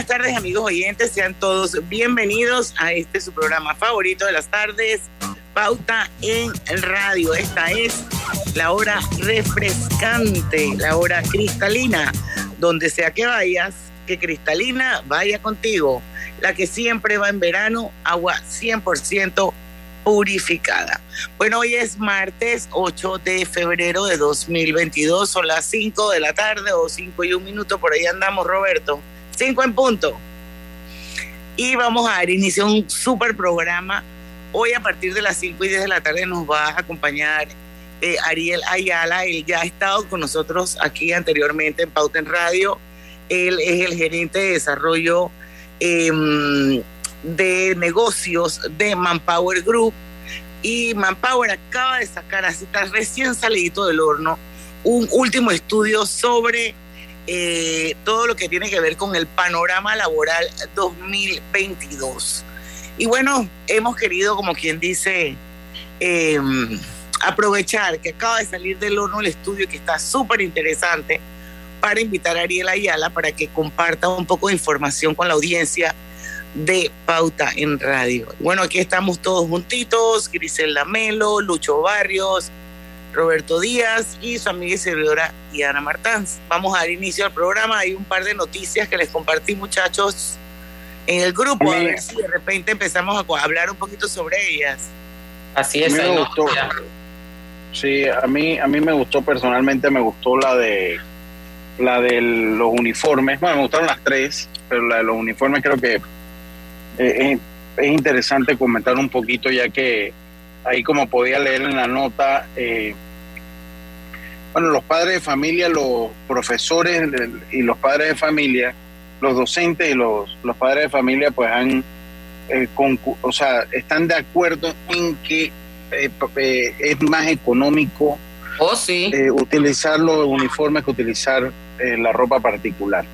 buenas tardes amigos oyentes, sean todos bienvenidos a este su programa favorito de las tardes, Pauta en Radio. Esta es la hora refrescante, la hora cristalina, donde sea que vayas, que cristalina vaya contigo, la que siempre va en verano, agua 100% purificada. Bueno, hoy es martes 8 de febrero de 2022, son las 5 de la tarde o 5 y un minuto, por ahí andamos Roberto, 5 en punto. Y vamos a dar inicio a un super programa. Hoy a partir de las 5 y 10 de la tarde nos va a acompañar eh, Ariel Ayala, él ya ha estado con nosotros aquí anteriormente en Pauta en Radio, él es el gerente de desarrollo. Eh, de negocios de Manpower Group y Manpower acaba de sacar, así está recién salidito del horno, un último estudio sobre eh, todo lo que tiene que ver con el panorama laboral 2022. Y bueno, hemos querido, como quien dice, em, aprovechar que acaba de salir del horno el estudio que está súper interesante para invitar a Ariel Ayala para que comparta un poco de información con la audiencia de Pauta en Radio. Bueno, aquí estamos todos juntitos, Griselda Melo, Lucho Barrios, Roberto Díaz y su amiga y servidora Diana Martans. Vamos a dar inicio al programa. Hay un par de noticias que les compartí, muchachos, en el grupo, a ver si de repente empezamos a hablar un poquito sobre ellas. Así es, a mí me gustó. Sí, a mí, a mí me gustó personalmente, me gustó la de la de los uniformes. Bueno, me gustaron las tres, pero la de los uniformes creo que eh, es, interesante comentar un poquito ya que ahí como podía leer en la nota, eh, bueno, los padres de familia, los profesores y los padres de familia, los docentes y los, los padres de familia pues han, eh, o sea, están de acuerdo en que es más económico oh, sí. utilizar los uniformes que utilizar la ropa particular.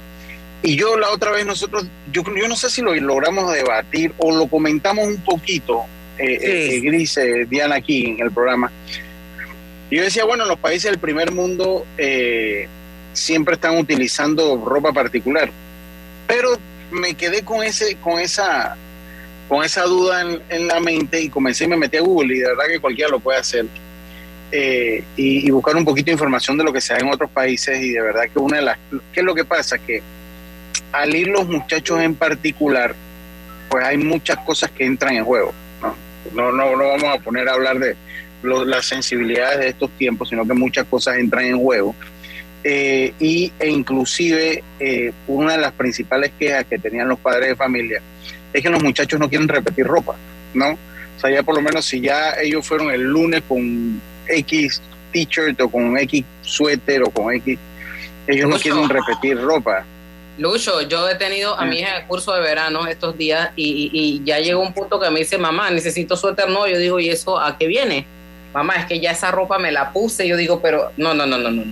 Y yo la otra vez nosotros, yo, yo no sé si lo logramos debatir o lo comentamos un poquito, eh, eh, Gris, eh, Diana, aquí en el programa. Yo decía, bueno, los países del primer mundo siempre están utilizando ropa particular, pero me quedé con ese, con esa, con esa duda en, la mente y comencé y me metí a Google y de verdad que cualquiera lo puede hacer. y, y, buscar un poquito de información de lo que se da en otros países y de verdad que una de las, ¿qué es lo que pasa? Que al ir los muchachos en particular, pues hay muchas cosas que entran en juego. No, no, no, vamos a poner a hablar de las sensibilidades de estos tiempos, sino que muchas cosas entran en juego. Eh, y, e inclusive eh, una de las principales quejas que tenían los padres de familia es que los muchachos no quieren repetir ropa, ¿no? O sea, ya por lo menos si ya ellos fueron el lunes con X t-shirt o con X suéter o con X, ellos no quieren repetir ropa. Lucho, yo he tenido a mi hija en curso de verano estos días y, ya llegó un punto que me dice, mamá, necesito suéter no. Yo digo, ¿y eso a qué viene? Mamá, es que ya esa ropa me la puse. Yo digo, pero no, no, no, no, no.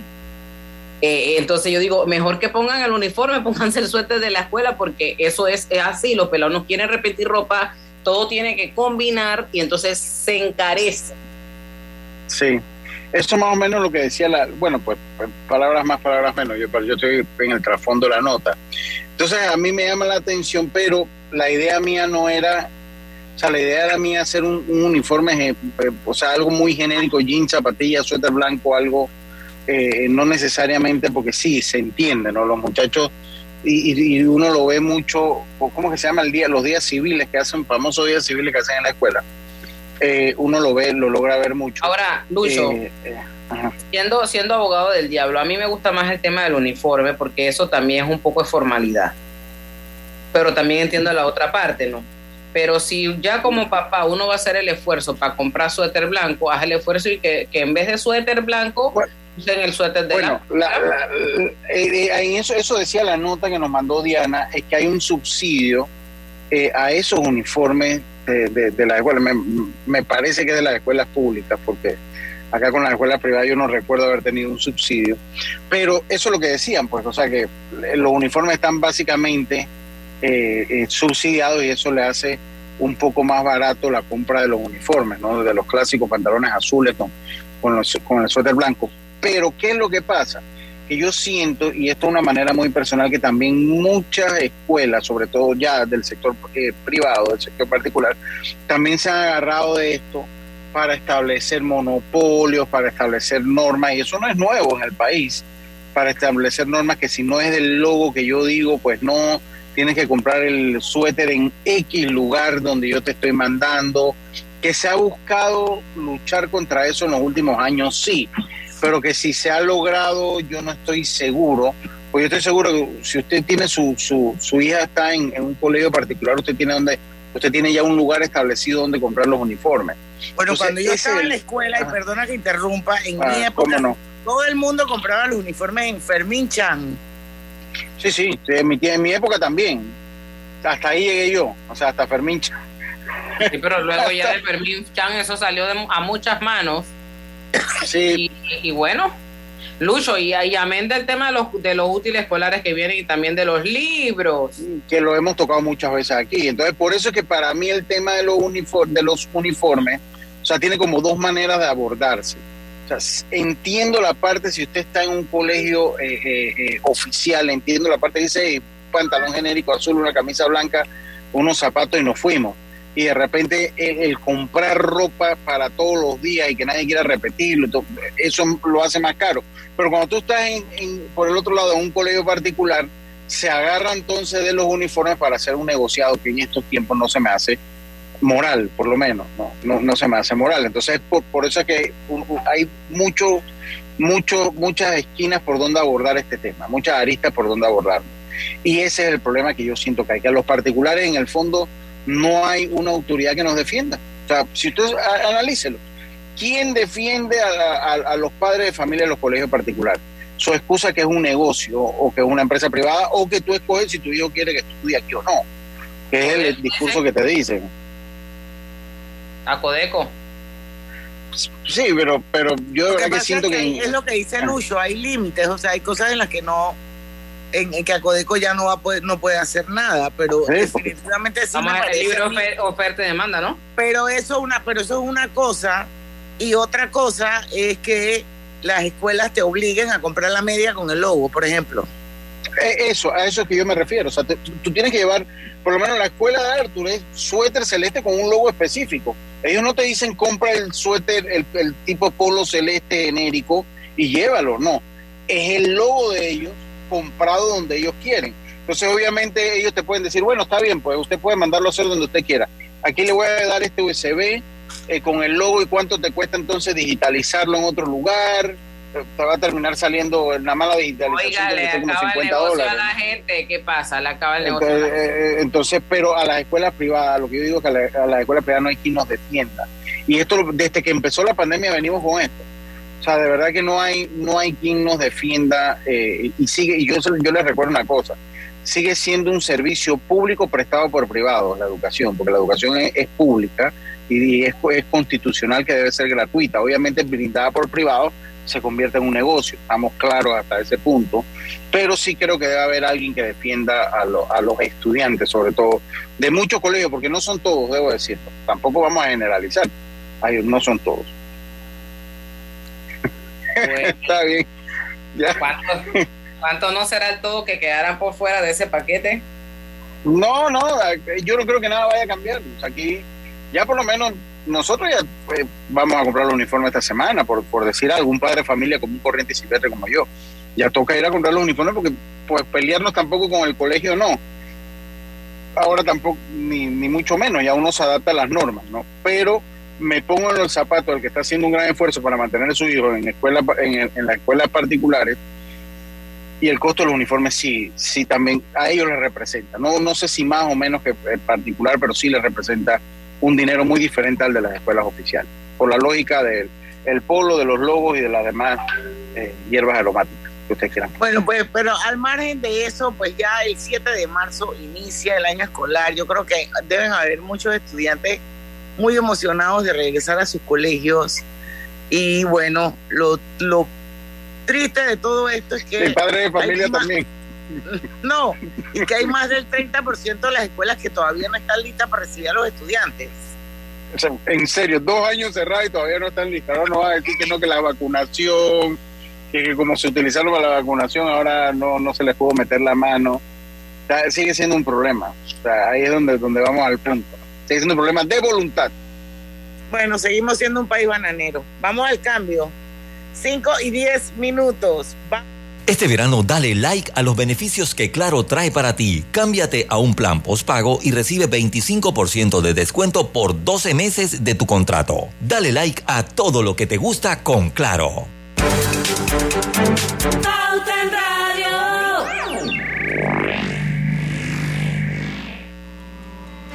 Eh, entonces yo digo, mejor que pongan el uniforme, pónganse el suéter de la escuela porque eso es, así, los pelados no quieren repetir ropa, todo tiene que combinar y entonces se encarece. Sí, eso más o menos lo que decía la, bueno, pues, pues palabras más, palabras menos, yo, yo estoy en el trasfondo de la nota. Entonces a mí me llama la atención, pero la idea mía no era, o sea, la idea era mía hacer un, uniforme, eh, o sea, algo muy genérico, jeans, zapatillas, suéter blanco, algo, eh, no necesariamente, porque sí, se entiende, ¿no? Los muchachos, y, uno lo ve mucho, ¿cómo que se llama el día? Los días civiles que hacen, famosos días civiles que hacen en la escuela eh, uno lo ve, lo logra ver mucho. Ahora, Lucho, eh, eh, siendo, siendo abogado del diablo, a mí me gusta más el tema del uniforme porque eso también es un poco de formalidad. Pero también entiendo la otra parte, ¿no? Pero si ya como papá uno va a hacer el esfuerzo para comprar suéter blanco, haz el esfuerzo y que, en vez de suéter blanco, usen el suéter de bueno, la, eso, eso decía la nota que nos mandó Diana, es que hay un subsidio a esos uniformes de, la escuela. Me, parece que de las escuelas públicas, porque acá con las escuelas privadas yo no recuerdo haber tenido un subsidio. Pero eso es lo que decían, pues, o sea que los uniformes están básicamente eh, eh, subsidiados y eso le hace un poco más barato la compra de los uniformes, ¿no? De los clásicos pantalones azules con, con, con el suéter blanco. Pero, ¿qué es lo que pasa? Que yo siento, y esto es una manera muy personal, que también muchas escuelas, sobre todo ya del sector eh, privado, del sector particular, también se han agarrado de esto para establecer monopolios, para establecer normas, y eso no es nuevo en el país, para establecer normas que si no es del logo que yo digo, pues no, tienes que comprar el suéter en X lugar donde yo te estoy mandando, que se ha buscado luchar contra eso en los últimos años, sí, pero que si se ha logrado, yo no estoy seguro, pues yo estoy seguro que si usted tiene su, su, su hija está en, un colegio particular, usted tiene donde usted tiene ya un lugar establecido donde comprar los uniformes. Bueno, cuando yo estaba en la escuela, y perdona que interrumpa, en mi ah, época todo el mundo compraba los uniformes en Fermín Chan. Sí, sí, en mi, en mi época también. Hasta ahí llegué yo, o sea, hasta Fermín Chan. Sí, pero luego ya de Fermín Chan eso salió a muchas manos Sí. Y, bueno, Lucho, y, y, amén del tema de los, de los útiles escolares que vienen y también de los libros. Que lo hemos tocado muchas veces aquí. Entonces, por eso es que para mí el tema de los, de los uniformes, o sea, tiene como dos maneras de abordarse. O sea, entiendo la parte, si usted está en un colegio eh, eh, eh, oficial, entiendo la parte que dice pantalón genérico azul, una camisa blanca, unos zapatos y nos fuimos y de repente el, comprar ropa para todos los días y que nadie quiera repetirlo, eso lo hace más caro. Pero cuando tú estás en, por el otro lado en un colegio particular, se agarra entonces de los uniformes para hacer un negociado que en estos tiempos no se me hace moral, por lo menos, no, no, se me hace moral. Entonces, por, por eso es que hay mucho, mucho, muchas esquinas por donde abordar este tema, muchas aristas por donde abordarlo. Y ese es el problema que yo siento que hay, que a los particulares en el fondo no hay una autoridad que nos defienda. O sea, si usted analícelo, ¿quién defiende a, los padres de familia en los colegios particulares? Su excusa que es un negocio o que es una empresa privada o que tú escoges si tu hijo quiere que estudie aquí o no, que es el, discurso que te dicen. A Codeco. Sí, pero, pero yo de verdad que siento que... Es lo que dice ah. Lucho, hay límites, o sea, hay cosas en las que no en, que Acodeco ya no va a poder, no puede hacer nada, pero definitivamente sí el libro oferta y demanda, ¿no? Pero eso una, pero eso es una cosa y otra cosa es que las escuelas te obliguen a comprar la media con el logo, por ejemplo. Eh, eso, a eso es que yo me refiero. O sea, tú tienes que llevar, por lo menos la escuela de Arthur es suéter celeste con un logo específico. Ellos no te dicen compra el suéter, el, el tipo polo celeste genérico y llévalo, no. Es el logo de ellos comprado donde ellos quieren. Entonces, obviamente, ellos te pueden decir, bueno, está bien, pues usted puede mandarlo a hacer donde usted quiera. Aquí le voy a dar este USB eh, con el logo y cuánto te cuesta entonces digitalizarlo en otro lugar. Te va a terminar saliendo la mala digitalización Oiga, le acaba 50 el dólares. a la gente, ¿qué pasa? Le acaba el negocio. Entonces, eh, entonces, pero a las escuelas privadas, lo que yo digo es que a, la, a las escuelas privadas no hay quien nos defienda. Y esto, desde que empezó la pandemia, venimos con esto sea, de verdad que no hay, no hay quien nos defienda eh, y sigue, y yo, yo les recuerdo una cosa, sigue siendo un servicio público prestado por privados, la educación, porque la educación es, pública y es, es, constitucional que debe ser gratuita. Obviamente brindada por privados se convierte en un negocio, estamos claros hasta ese punto, pero sí creo que debe haber alguien que defienda a, a los estudiantes, sobre todo de muchos colegios, porque no son todos, debo decirlo, tampoco vamos a generalizar, no son todos. Está bien. ¿Cuánto, no será el todo que quedarán por fuera de ese paquete? No, no, yo no creo que nada vaya a cambiar. Aquí ya por lo menos nosotros ya pues, vamos a comprar los uniformes esta semana, por, por decir algún padre de familia como un corriente y silvestre como yo. Ya toca ir a comprar los uniformes porque pues pelearnos tampoco con el colegio no. Ahora tampoco, ni, ni mucho menos, ya uno se adapta a las normas, ¿no? Pero me pongo en los zapatos del que está haciendo un gran esfuerzo para mantener a su hijo en, escuela, en, en las escuelas particulares y el costo de los uniformes sí, sí también a ellos les representa. No, no sé si más o menos que particular, pero sí les representa un dinero muy diferente al de las escuelas oficiales, por la lógica del el polo, de los logos y de las demás eh, hierbas aromáticas que ustedes quieran. Bueno, pues, pero al margen de eso, pues ya el 7 de marzo inicia el año escolar. Yo creo que deben haber muchos estudiantes muy emocionados de regresar a sus colegios. Y bueno, lo, lo triste de todo esto es que... El padre de familia también. No, y que hay más del 30% de las escuelas que todavía no están listas para recibir a los estudiantes. en serio, dos años cerrados y todavía no están listas. Ahora no va a decir que no, que la vacunación, que como se utilizaron para la vacunación, ahora no, no se les pudo meter la mano. sigue siendo un problema. ahí es donde, donde vamos al punto. Sigue siendo un problema de voluntad. Bueno, seguimos siendo un país bananero. Vamos al cambio. 5 y 10 minutos. Este verano dale like a los beneficios que Claro trae para ti. Cámbiate a un plan postpago y recibe 25% de descuento por 12 meses de tu contrato. Dale like a todo lo que te gusta con Claro.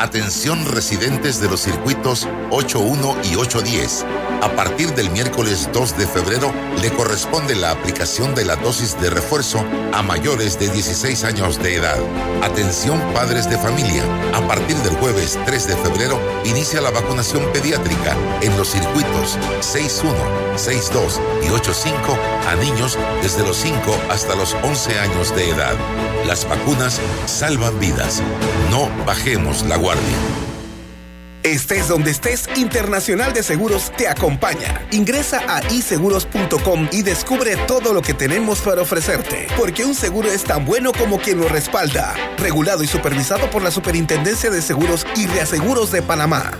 Atención residentes de los circuitos 81 y 810. A partir del miércoles 2 de febrero le corresponde la aplicación de la dosis de refuerzo a mayores de 16 años de edad. Atención padres de familia. A partir del jueves 3 de febrero inicia la vacunación pediátrica en los circuitos 61, 62 y 85 a niños desde los 5 hasta los 11 años de edad. Las vacunas salvan vidas. No bajemos la guardia. Estés donde estés, Internacional de Seguros te acompaña. Ingresa a iseguros.com y descubre todo lo que tenemos para ofrecerte, porque un seguro es tan bueno como quien lo respalda. Regulado y supervisado por la Superintendencia de Seguros y Reaseguros de Panamá.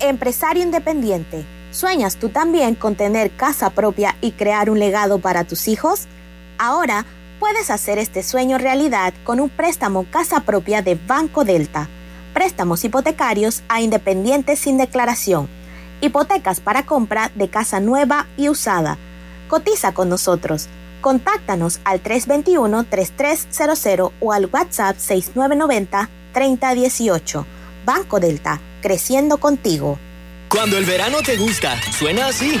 Empresario independiente, ¿sueñas tú también con tener casa propia y crear un legado para tus hijos? Ahora puedes hacer este sueño realidad con un préstamo casa propia de Banco Delta préstamos hipotecarios a independientes sin declaración, hipotecas para compra de casa nueva y usada. Cotiza con nosotros. Contáctanos al 321-3300 o al WhatsApp 6990-3018. Banco Delta, creciendo contigo. Cuando el verano te gusta, suena así.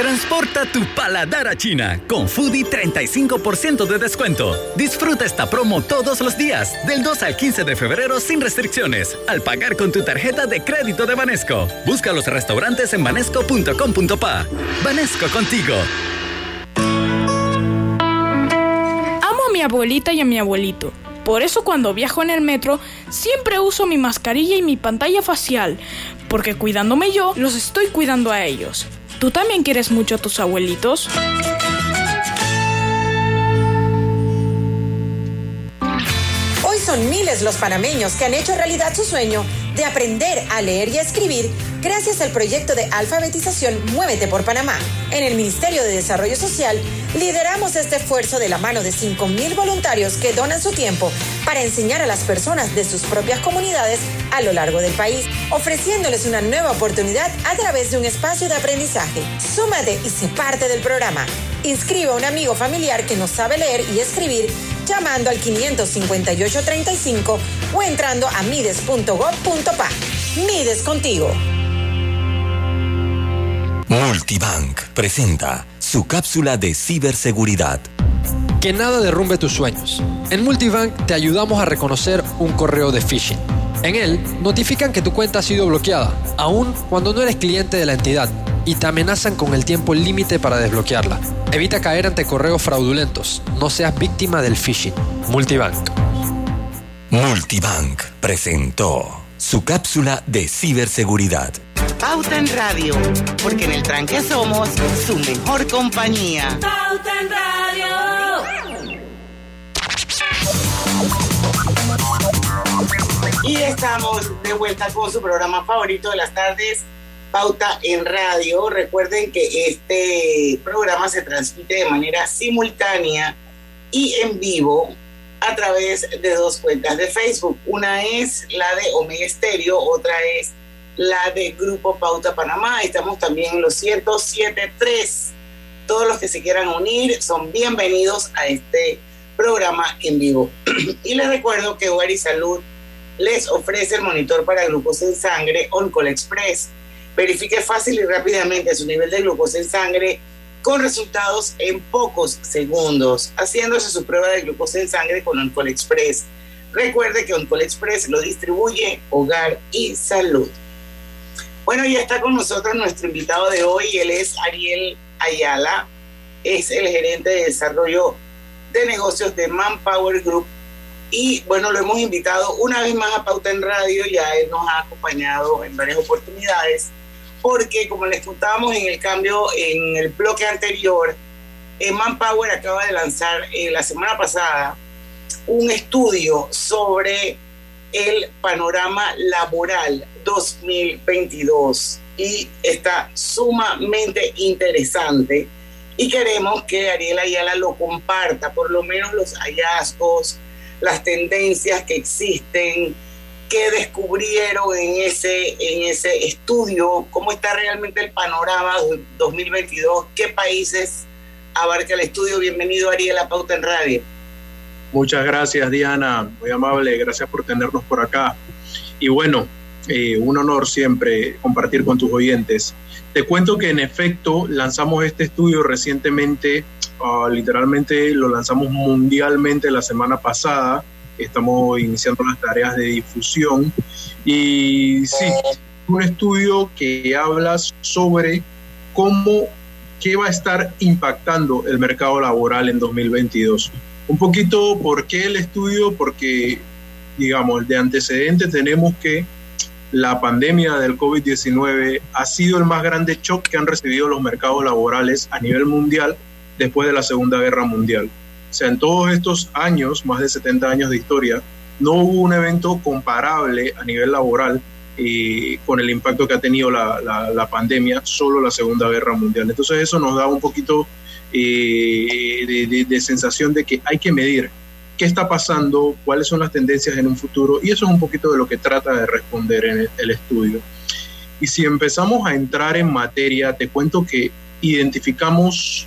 Transporta tu paladar a China con Foodie 35% de descuento. Disfruta esta promo todos los días, del 2 al 15 de febrero sin restricciones, al pagar con tu tarjeta de crédito de Banesco. Busca los restaurantes en banesco.com.pa. Banesco contigo. Amo a mi abuelita y a mi abuelito. Por eso cuando viajo en el metro siempre uso mi mascarilla y mi pantalla facial, porque cuidándome yo, los estoy cuidando a ellos. ¿Tú también quieres mucho a tus abuelitos? Hoy son miles los panameños que han hecho realidad su sueño de aprender a leer y a escribir gracias al proyecto de alfabetización Muévete por Panamá. En el Ministerio de Desarrollo Social lideramos este esfuerzo de la mano de 5.000 voluntarios que donan su tiempo para enseñar a las personas de sus propias comunidades a lo largo del país, ofreciéndoles una nueva oportunidad a través de un espacio de aprendizaje. Súmate y sé parte del programa. Inscribe a un amigo familiar que no sabe leer y escribir llamando al 55835 o entrando a mides.gov.pa. Mides contigo. Multibank presenta su cápsula de ciberseguridad. Que nada derrumbe tus sueños. En Multibank te ayudamos a reconocer un correo de phishing. En él notifican que tu cuenta ha sido bloqueada, aun cuando no eres cliente de la entidad, y te amenazan con el tiempo límite para desbloquearla. Evita caer ante correos fraudulentos. No seas víctima del phishing. Multibank. Multibank presentó su cápsula de ciberseguridad. Pauta en Radio, porque en el tranque somos su mejor compañía. Pauta en Radio. Y estamos de vuelta con su programa favorito de las tardes, Pauta en Radio. Recuerden que este programa se transmite de manera simultánea y en vivo a través de dos cuentas de Facebook. Una es la de Omega Estéreo, otra es la de Grupo Pauta Panamá. Estamos también en los 107.3. Todos los que se quieran unir son bienvenidos a este programa en vivo. y les recuerdo que Hogar y Salud les ofrece el monitor para glucosa en sangre OnCall Express. Verifique fácil y rápidamente su nivel de glucosa en sangre con resultados en pocos segundos, haciéndose su prueba de glucosa en sangre con OnCall Express. Recuerde que OnCall Express lo distribuye Hogar y Salud. Bueno, ya está con nosotros nuestro invitado de hoy, él es Ariel Ayala, es el gerente de desarrollo de negocios de Manpower Group. Y bueno, lo hemos invitado una vez más a Pauta en Radio, ya él nos ha acompañado en varias oportunidades. Porque como les contábamos en el cambio, en el bloque anterior, eh, Manpower acaba de lanzar eh, la semana pasada un estudio sobre el panorama laboral 2022 y está sumamente interesante y queremos que Ariel Ayala lo comparta, por lo menos los hallazgos, las tendencias que existen, qué descubrieron en ese, en ese estudio, cómo está realmente el panorama 2022, qué países abarca el estudio. Bienvenido Ariel Pauta en Radio. Muchas gracias Diana, muy amable, gracias por tenernos por acá. Y bueno, eh, un honor siempre compartir con tus oyentes. Te cuento que en efecto lanzamos este estudio recientemente, ah, literalmente lo lanzamos mundialmente la semana pasada estamos iniciando las tareas de difusión. Y sí, un estudio que habla sobre cómo, qué va a estar impactando el mercado laboral en 2022. Un poquito, ¿por qué el estudio? Porque, digamos, de antecedente tenemos que la pandemia del COVID-19 ha sido el más grande shock que han recibido los mercados laborales a nivel mundial después de la Segunda Guerra Mundial. O sea, en todos estos años, más de 70 años de historia, no hubo un evento comparable a nivel laboral eh, con el impacto que ha tenido la, pandemia, solo la Segunda Guerra Mundial. Entonces eso nos da un poquito eh, de, sensación de que hay que medir qué está pasando, cuáles son las tendencias en un futuro, y eso es un poquito de lo que trata de responder en el estudio. Y si empezamos a entrar en materia, te cuento que identificamos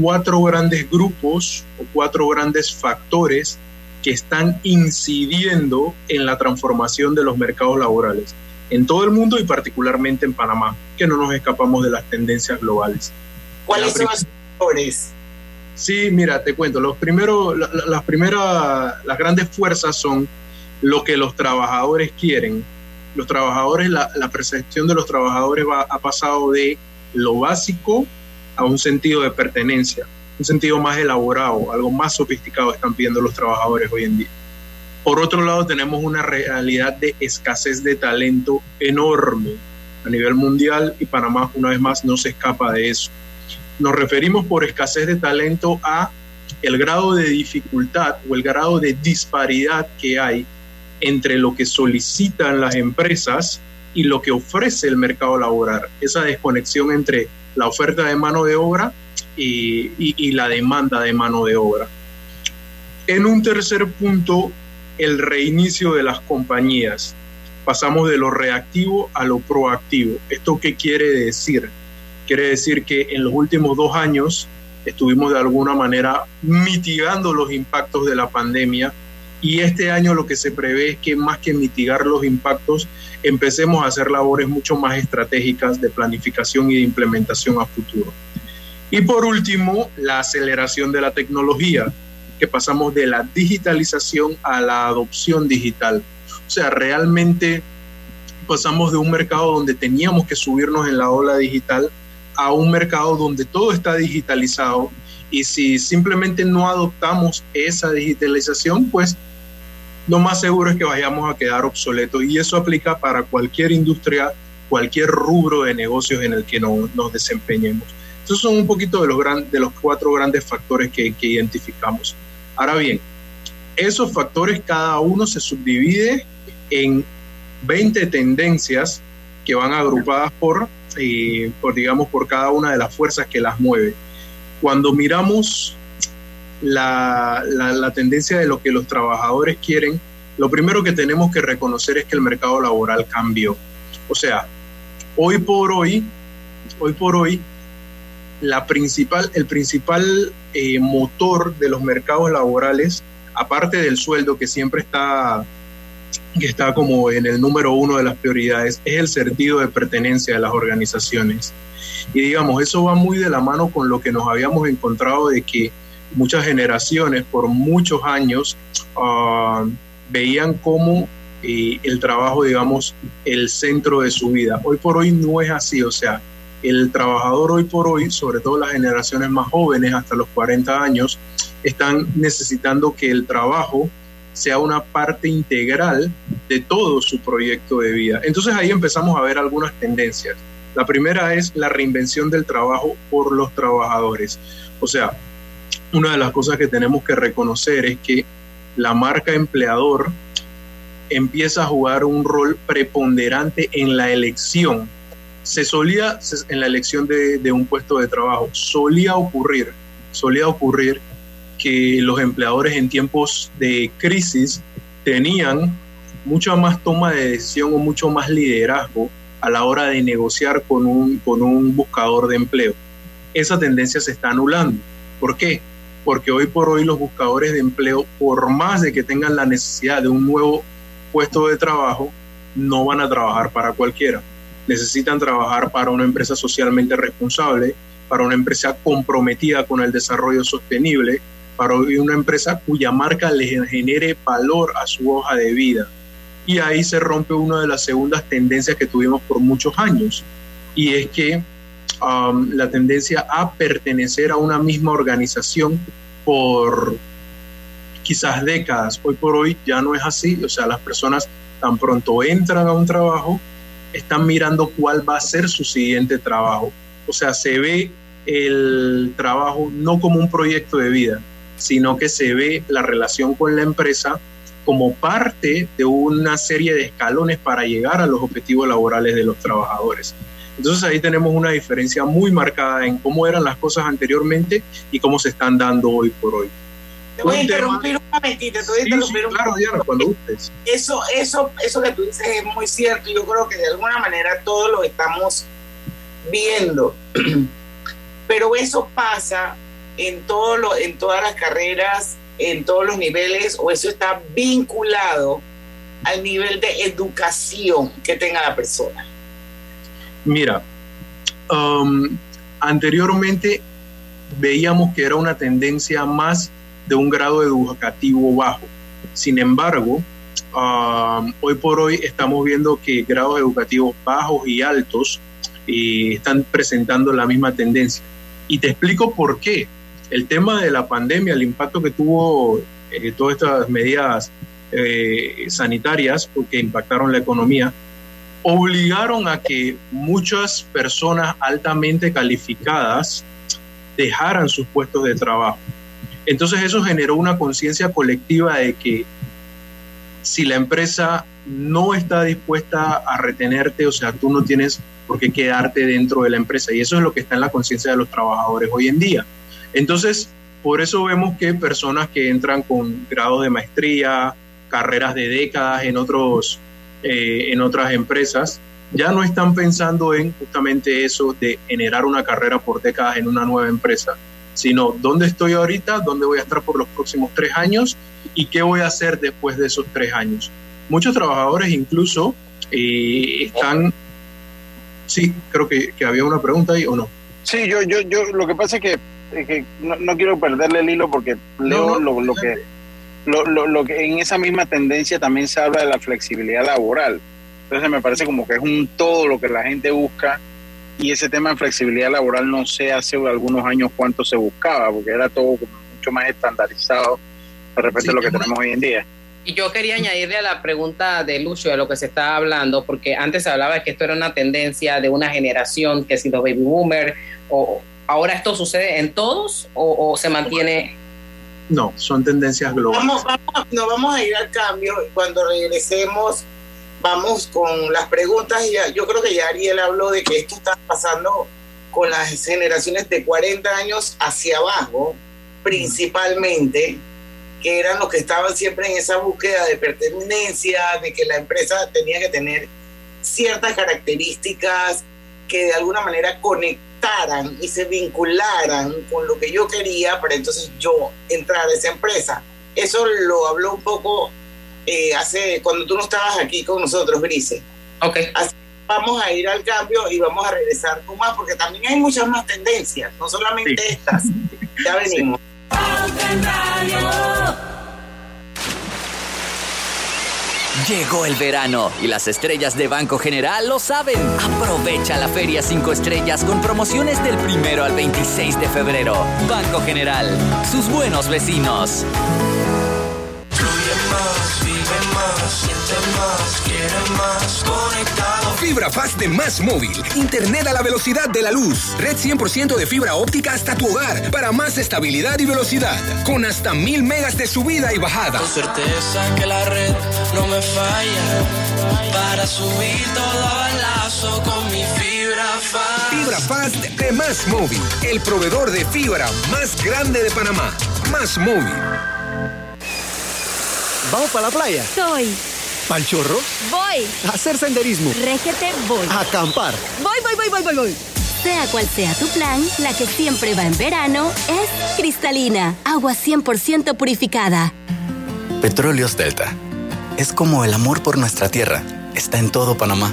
cuatro grandes grupos o cuatro grandes factores que están incidiendo en la transformación de los mercados laborales en todo el mundo y particularmente en Panamá, que no nos escapamos de las tendencias globales. ¿Cuáles son Sí, mira, te cuento, los primeros, las primeras, las grandes fuerzas son lo que los trabajadores quieren. Los trabajadores, la, percepción de los trabajadores va, ha pasado de lo básico a un sentido de pertenencia, un sentido más elaborado, algo más sofisticado están pidiendo los trabajadores hoy en día. Por otro lado, tenemos una realidad de escasez de talento enorme a nivel mundial y Panamá una vez más no se escapa de eso. Nos referimos por escasez de talento a el grado de dificultad o el grado de disparidad que hay entre lo que solicitan las empresas y lo que ofrece el mercado laboral. Esa desconexión entre la oferta de mano de obra y, la demanda de mano de obra. En un tercer punto, el reinicio de las compañías. Pasamos de lo reactivo a lo proactivo. ¿Esto qué quiere decir? Quiere decir que en los últimos dos años estuvimos de alguna manera mitigando los impactos de la pandemia y este año lo que se prevé es que más que mitigar los impactos, empecemos a hacer labores mucho más estratégicas de planificación y de implementación a futuro. Y por último, la aceleración de la tecnología, que pasamos de la digitalización a la adopción digital. O sea, realmente pasamos de un mercado donde teníamos que subirnos en la ola digital a un mercado donde todo está digitalizado y si simplemente no adoptamos esa digitalización, pues lo más seguro es que vayamos a quedar obsoletos y eso aplica para cualquier industria, cualquier rubro de negocios en el que nos desempeñemos. Esos son un poquito de los, gran, de los cuatro grandes factores que, que identificamos. Ahora bien, esos factores cada uno se subdivide en 20 tendencias que van agrupadas por, eh, por, digamos, por cada una de las fuerzas que las mueve. Cuando miramos la, la, tendencia de lo que los trabajadores quieren, lo primero que tenemos que reconocer es que el mercado laboral cambió. O sea, hoy por hoy, hoy por hoy, la principal, el principal eh, motor de los mercados laborales, aparte del sueldo que siempre está que está como en el número uno de las prioridades, es el sentido de pertenencia de las organizaciones. Y digamos, eso va muy de la mano con lo que nos habíamos encontrado de que muchas generaciones por muchos años uh, veían como eh, el trabajo, digamos, el centro de su vida. Hoy por hoy no es así, o sea, el trabajador hoy por hoy, sobre todo las generaciones más jóvenes, hasta los 40 años, están necesitando que el trabajo sea una parte integral de todo su proyecto de vida. Entonces ahí empezamos a ver algunas tendencias. La primera es la reinvención del trabajo por los trabajadores. O sea, una de las cosas que tenemos que reconocer es que la marca empleador empieza a jugar un rol preponderante en la elección. Se solía, en la elección de, un puesto de trabajo, solía ocurrir, solía ocurrir que los empleadores en tiempos de crisis tenían mucha más toma de decisión o mucho más liderazgo a la hora de negociar con un, con un buscador de empleo. Esa tendencia se está anulando. ¿Por qué? Porque hoy por hoy los buscadores de empleo, por más de que tengan la necesidad de un nuevo puesto de trabajo, no van a trabajar para cualquiera. Necesitan trabajar para una empresa socialmente responsable, para una empresa comprometida con el desarrollo sostenible, para una empresa cuya marca le genere valor a su hoja de vida. Y ahí se rompe una de las segundas tendencias que tuvimos por muchos años, y es que um, la tendencia a pertenecer a una misma organización por quizás décadas. Hoy por hoy ya no es así, o sea, las personas tan pronto entran a un trabajo, están mirando cuál va a ser su siguiente trabajo. O sea, se ve el trabajo no como un proyecto de vida, sino que se ve la relación con la empresa como parte de una serie de escalones para llegar a los objetivos laborales de los trabajadores. Entonces ahí tenemos una diferencia muy marcada en cómo eran las cosas anteriormente y cómo se están dando hoy por hoy. Te voy a interrumpir un momentito, te voy a interrumpir claro, Diana, cuando gustes. Eso, eso, eso que tú dices es muy cierto. Yo creo que de alguna manera todos lo estamos viendo. Pero eso pasa en, todo lo, en todas las carreras, en todos los niveles, o eso está vinculado al nivel de educación que tenga la persona? Mira, um, anteriormente veíamos que era una tendencia más de un grado educativo bajo. Sin embargo, um, hoy por hoy estamos viendo que grados educativos bajos y altos eh, están presentando la misma tendencia. Y te explico por qué el tema de la pandemia, el impacto que tuvo eh, todas estas medidas eh, sanitarias que impactaron la economía, obligaron a que muchas personas altamente calificadas dejaran sus puestos de trabajo. Entonces eso generó una conciencia colectiva de que si la empresa no está dispuesta a retenerte, o sea, tú no tienes por qué quedarte dentro de la empresa. Y eso es lo que está en la conciencia de los trabajadores hoy en día. Entonces, por eso vemos que personas que entran con grados de maestría, carreras de décadas en, otros, eh, en otras empresas, ya no están pensando en justamente eso de generar una carrera por décadas en una nueva empresa, sino dónde estoy ahorita, dónde voy a estar por los próximos tres años y qué voy a hacer después de esos tres años. Muchos trabajadores incluso eh, están... Sí, creo que, que, había una pregunta ahí o no. Sí, yo, yo, yo, lo que pasa es que que no, quiero perderle el hilo porque leo lo, lo, que lo, lo, que en esa misma tendencia también se habla de la flexibilidad laboral. Entonces me parece como que es un todo lo que la gente busca y ese tema de flexibilidad laboral no sé hace algunos años cuánto se buscaba porque era todo mucho más estandarizado de repente lo que tenemos hoy en día. Y yo quería añadirle a la pregunta de Lucio, de lo que se estaba hablando, porque antes se hablaba de que esto era una tendencia de una generación, que si los baby boomers, o ahora esto sucede en todos o, se mantiene. No, son tendencias globales. Vamos, vamos, nos vamos a ir al cambio. Cuando regresemos, vamos con las preguntas. Yo creo que ya Ariel habló de que esto está pasando con las generaciones de 40 años hacia abajo, principalmente que eran los que estaban siempre en esa búsqueda de pertenencia, de que la empresa tenía que tener ciertas características que de alguna manera conectaran y se vincularan con lo que yo quería para entonces yo entrar a esa empresa. Eso lo habló un poco eh, hace cuando tú no estabas aquí con nosotros, Grise. Ok. Así, vamos a ir al cambio y vamos a regresar con más, porque también hay muchas más tendencias, no solamente estas. Ya venimos. Llegó el verano y las estrellas de Banco General lo saben. Aprovecha la Feria 5 Estrellas con promociones del primero al 26 de febrero. Banco General, sus buenos vecinos. Fibra Fast de Más Móvil. Internet a la velocidad de la luz. Red 100% de fibra óptica hasta tu hogar. Para más estabilidad y velocidad. Con hasta mil megas de subida y bajada. Con certeza que la red no me falla. Para subir todo al lazo con mi Fibra Fast. Fibra Fast de Más Móvil. El proveedor de fibra más grande de Panamá. Más Móvil. ¿Vamos para la playa? Soy. ¿Pal chorro? Voy. A hacer senderismo. Régete, voy. A acampar. Voy, voy, voy, voy, voy, voy. Sea cual sea tu plan, la que siempre va en verano es cristalina, agua 100% purificada. Petróleos Delta. Es como el amor por nuestra tierra. Está en todo Panamá.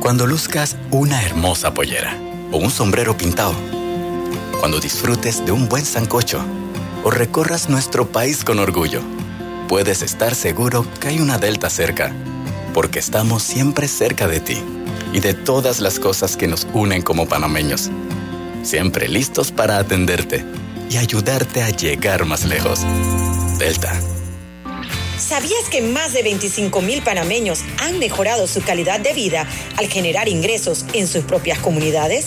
Cuando luzcas una hermosa pollera o un sombrero pintado. Cuando disfrutes de un buen sancocho o recorras nuestro país con orgullo puedes estar seguro que hay una Delta cerca, porque estamos siempre cerca de ti y de todas las cosas que nos unen como panameños. Siempre listos para atenderte y ayudarte a llegar más lejos. Delta. ¿Sabías que más de 25 mil panameños han mejorado su calidad de vida al generar ingresos en sus propias comunidades?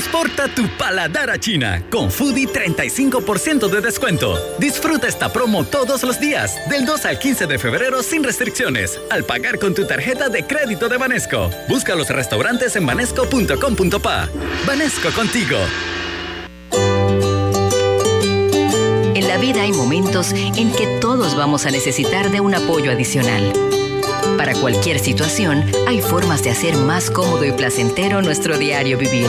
Transporta tu paladar a China con Foodie 35% de descuento. Disfruta esta promo todos los días, del 2 al 15 de febrero sin restricciones, al pagar con tu tarjeta de crédito de Banesco. Busca los restaurantes en banesco.com.pa. Banesco contigo. En la vida hay momentos en que todos vamos a necesitar de un apoyo adicional. Para cualquier situación, hay formas de hacer más cómodo y placentero nuestro diario vivir.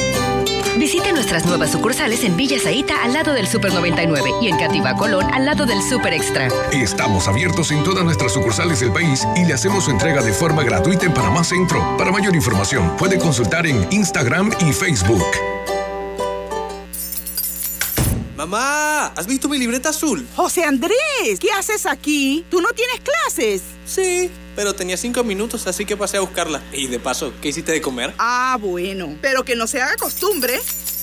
Nuestras nuevas sucursales en Villa Zaita al lado del Super 99 y en Cativa Colón al lado del Super Extra. Estamos abiertos en todas nuestras sucursales del país y le hacemos su entrega de forma gratuita en Panamá Centro. Para mayor información, puede consultar en Instagram y Facebook. Mamá, ¿has visto mi libreta azul? José Andrés, ¿qué haces aquí? ¿Tú no tienes clases? Sí, pero tenía cinco minutos, así que pasé a buscarla. Y de paso, ¿qué hiciste de comer? Ah, bueno, pero que no se haga costumbre.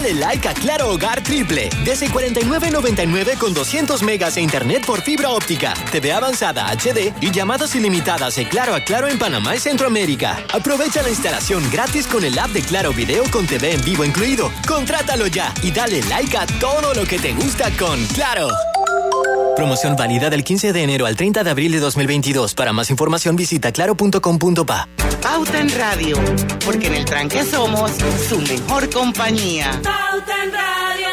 Dale like a Claro Hogar Triple. Desde 49.99 con 200 megas e internet por fibra óptica, TV avanzada HD y llamadas ilimitadas de Claro a Claro en Panamá y Centroamérica. Aprovecha la instalación gratis con el app de Claro Video con TV en vivo incluido. Contrátalo ya y dale like a todo lo que te gusta con Claro. Promoción válida del 15 de enero al 30 de abril de 2022. Para más información visita claro.com.pa. Pauta en Radio, porque en el tranque somos su mejor compañía. Pauta en Radio.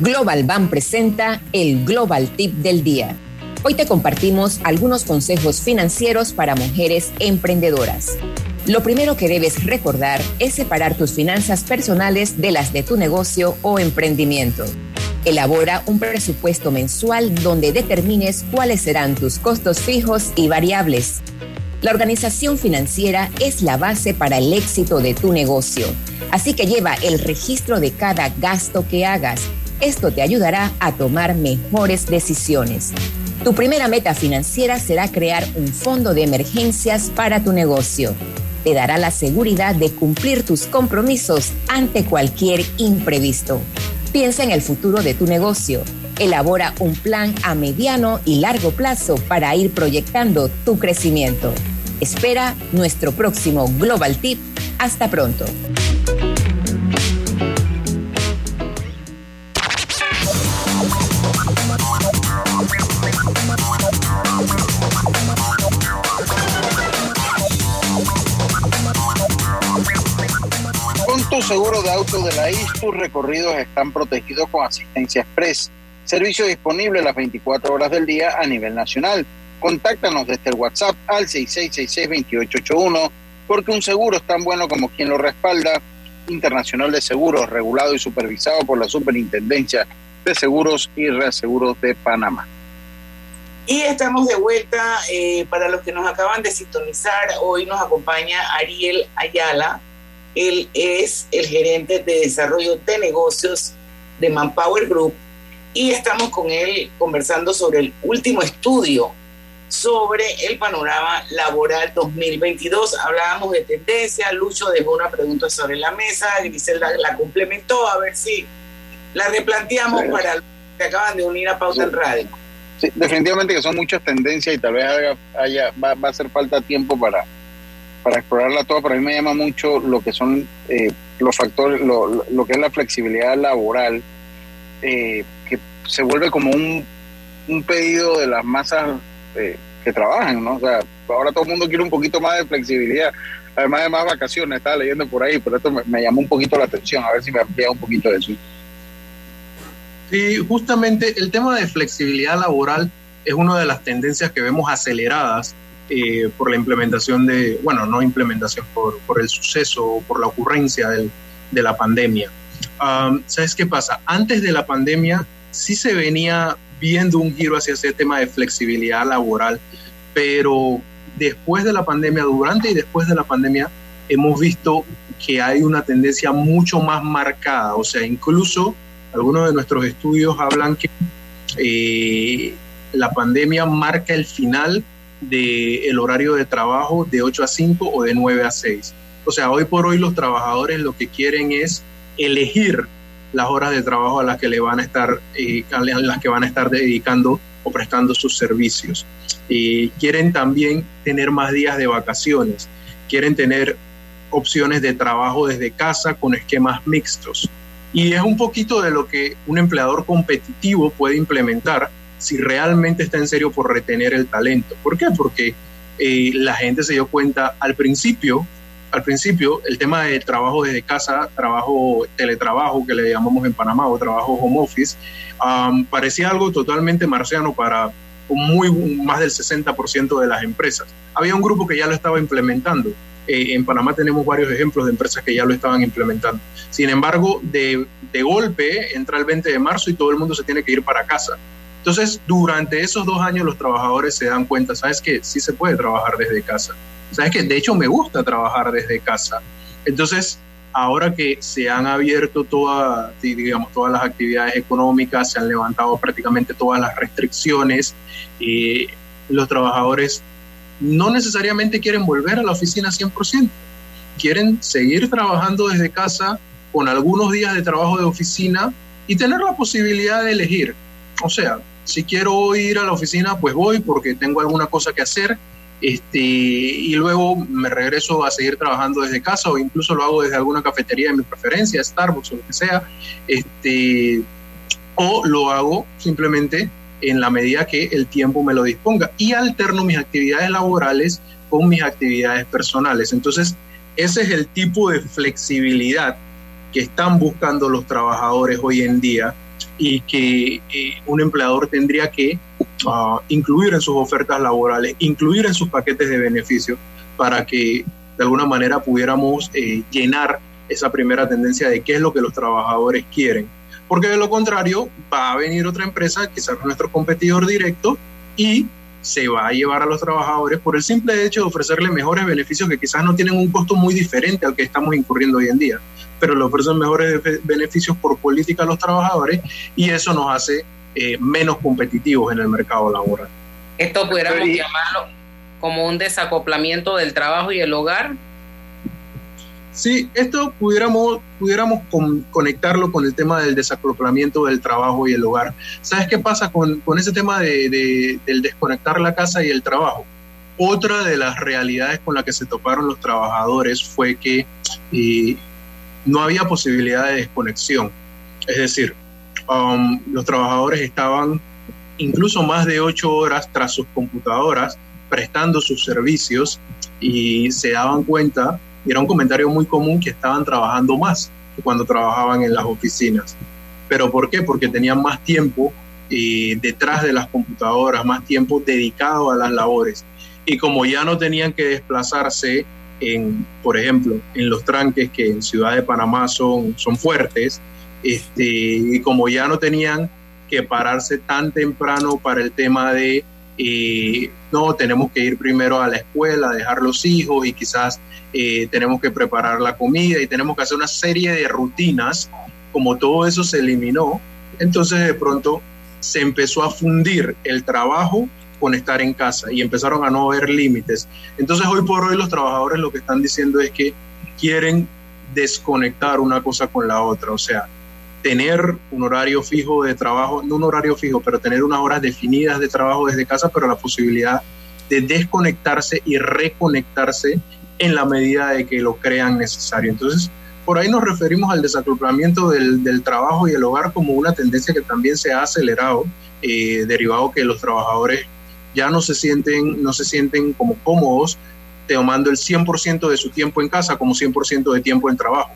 Global Bank presenta el Global Tip del Día. Hoy te compartimos algunos consejos financieros para mujeres emprendedoras. Lo primero que debes recordar es separar tus finanzas personales de las de tu negocio o emprendimiento. Elabora un presupuesto mensual donde determines cuáles serán tus costos fijos y variables. La organización financiera es la base para el éxito de tu negocio, así que lleva el registro de cada gasto que hagas. Esto te ayudará a tomar mejores decisiones. Tu primera meta financiera será crear un fondo de emergencias para tu negocio. Te dará la seguridad de cumplir tus compromisos ante cualquier imprevisto. Piensa en el futuro de tu negocio. Elabora un plan a mediano y largo plazo para ir proyectando tu crecimiento. Espera nuestro próximo Global Tip. Hasta pronto. Tu seguro de auto de la IS, tus recorridos están protegidos con asistencia express. Servicio disponible las 24 horas del día a nivel nacional. Contáctanos desde el WhatsApp al 6666-2881 porque un seguro es tan bueno como quien lo respalda. Internacional de Seguros, regulado y supervisado por la Superintendencia de Seguros y Reaseguros de Panamá. Y estamos de vuelta. eh, para los que nos acaban de sintonizar, hoy nos acompaña Ariel Ayala. Él es el gerente de desarrollo de negocios de Manpower Group y estamos con él conversando sobre el último estudio sobre el panorama laboral 2022. Hablábamos de tendencia, Lucho dejó una pregunta sobre la mesa, Griselda la complementó, a ver si la replanteamos para los que acaban de unir a Pauta en Radio. Sí, definitivamente que son muchas tendencias y tal vez haya, haya- va, va a hacer falta tiempo para, para explorarla toda, pero a mí me llama mucho lo que son eh, los factores, lo, que es la flexibilidad laboral, eh, que se vuelve como un, pedido de las masas eh, que trabajan, ¿no? O sea, ahora todo el mundo quiere un poquito más de flexibilidad, además de más vacaciones, estaba leyendo por ahí, pero esto me, me llamó un poquito la atención, a ver si me amplía un poquito de eso. Sí, justamente el tema de flexibilidad laboral es una de las tendencias que vemos aceleradas eh, por la implementación de, bueno, no implementación, por, por el suceso o por la ocurrencia del- de la pandemia. Am, ¿Sabes qué pasa? Antes de la pandemia sí se venía viendo un giro hacia ese tema de flexibilidad laboral, pero después de la pandemia, durante y después de la pandemia, hemos visto que hay una tendencia mucho más marcada, o sea, incluso algunos de nuestros estudios hablan que eh, la pandemia marca el final del horario de trabajo de 8 a 5 o de 9 a 6. O sea, hoy por hoy los trabajadores lo que quieren es elegir las horas de trabajo a las que le van a estar, eh, las que van a estar dedicando o prestando sus servicios. Eh, quieren también tener más días de vacaciones, quieren tener opciones de trabajo desde casa con esquemas mixtos. Y es un poquito de lo que un empleador competitivo puede implementar si realmente está en serio por retener el talento. ¿Por qué? Porque eh, la gente se dio cuenta al principio, al principio, el tema de trabajo desde casa, trabajo, teletrabajo, que le llamamos en Panamá, o trabajo home office, um, parecía algo totalmente marciano para muy, más del 60% de las empresas. Había un grupo que ya lo estaba implementando. Eh, en Panamá tenemos varios ejemplos de empresas que ya lo estaban implementando. Sin embargo, de, de golpe entra el 20 de marzo y todo el mundo se tiene que ir para casa. Entonces, durante esos dos años los trabajadores se dan cuenta, ¿sabes que Sí se puede trabajar desde casa. ¿Sabes que De hecho, me gusta trabajar desde casa. Entonces, ahora que se han abierto toda, digamos, todas las actividades económicas, se han levantado prácticamente todas las restricciones, eh, los trabajadores no necesariamente quieren volver a la oficina 100%. quieren seguir trabajando desde casa con algunos días de trabajo de oficina y tener la posibilidad de elegir. O sea, si quiero ir a la oficina, pues voy porque tengo alguna cosa que hacer este, y luego me regreso a seguir trabajando desde casa o incluso lo hago desde alguna cafetería de mi preferencia, Starbucks o lo que sea, este, o lo hago simplemente en la medida que el tiempo me lo disponga y alterno mis actividades laborales con mis actividades personales. Entonces, ese es el tipo de flexibilidad que están buscando los trabajadores hoy en día y que eh, un empleador tendría que uh, incluir en sus ofertas laborales, incluir en sus paquetes de beneficios para que de alguna manera pudiéramos eh, llenar esa primera tendencia de qué es lo que los trabajadores quieren. Porque de lo contrario va a venir otra empresa, quizás nuestro competidor directo, y se va a llevar a los trabajadores por el simple hecho de ofrecerle mejores beneficios que quizás no tienen un costo muy diferente al que estamos incurriendo hoy en día, pero le ofrecen mejores beneficios por política a los trabajadores y eso nos hace eh, menos competitivos en el mercado laboral. Esto pudiéramos llamarlo como un desacoplamiento del trabajo y el hogar. Sí, esto pudiéramos, pudiéramos conectarlo con el tema del desacoplamiento del trabajo y el hogar. ¿Sabes qué pasa con, con ese tema de, del desconectar la casa y el trabajo? Otra de las realidades con las que se toparon los trabajadores fue que eh, no había posibilidad de desconexión. Es decir, um, los trabajadores estaban incluso más de ocho horas tras sus computadoras prestando sus servicios y se daban cuenta, era un comentario muy común, que estaban trabajando más que cuando trabajaban en las oficinas. ¿Pero por qué? Porque tenían más tiempo eh, detrás de las computadoras, más tiempo dedicado a las labores. Y como ya no tenían que desplazarse en, por ejemplo, en los tranques que en Ciudad de Panamá son, son fuertes, este, y como ya no tenían que pararse tan temprano para el tema de, eh, no, tenemos que ir primero a la escuela, dejar los hijos y quizás eh, tenemos que preparar la comida y tenemos que hacer una serie de rutinas, como todo eso se eliminó, entonces de pronto se empezó a fundir el trabajo con estar en casa y empezaron a no haber límites. Entonces hoy por hoy los trabajadores lo que están diciendo es que quieren desconectar una cosa con la otra, o sea, tener un horario fijo de trabajo, no un horario fijo, pero tener unas horas definidas de trabajo desde casa, pero la posibilidad de desconectarse y reconectarse en la medida de que lo crean necesario. Entonces, por ahí nos referimos al desacoplamiento del, del trabajo y el hogar como una tendencia que también se ha acelerado, eh, derivado que los trabajadores ya no se sienten, no se sienten como cómodos tomando el 100% de su tiempo en casa como 100% de tiempo en trabajo.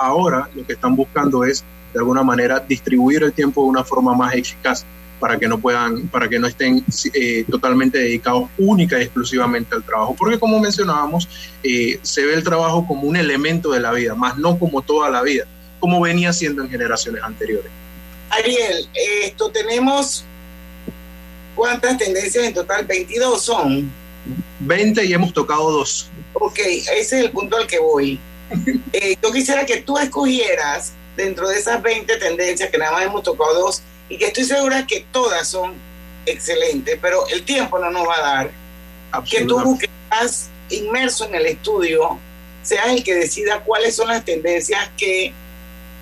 Ahora lo que están buscando es de alguna manera distribuir el tiempo de una forma más eficaz para que no puedan, para que no estén eh, totalmente dedicados única y exclusivamente al trabajo. Porque como mencionábamos, eh, se ve el trabajo como un elemento de la vida, más no como toda la vida, como venía siendo en generaciones anteriores. Ariel, esto tenemos ¿Cuántas tendencias en total? 22 son. 20 y hemos tocado dos. Ok, ese es el punto al que voy. Eh, yo quisiera que tú escogieras dentro de esas 20 tendencias, que nada más hemos tocado dos, y que estoy segura que todas son excelentes, pero el tiempo no nos va a dar. Que tú que estás inmerso en el estudio, seas el que decida cuáles son las tendencias que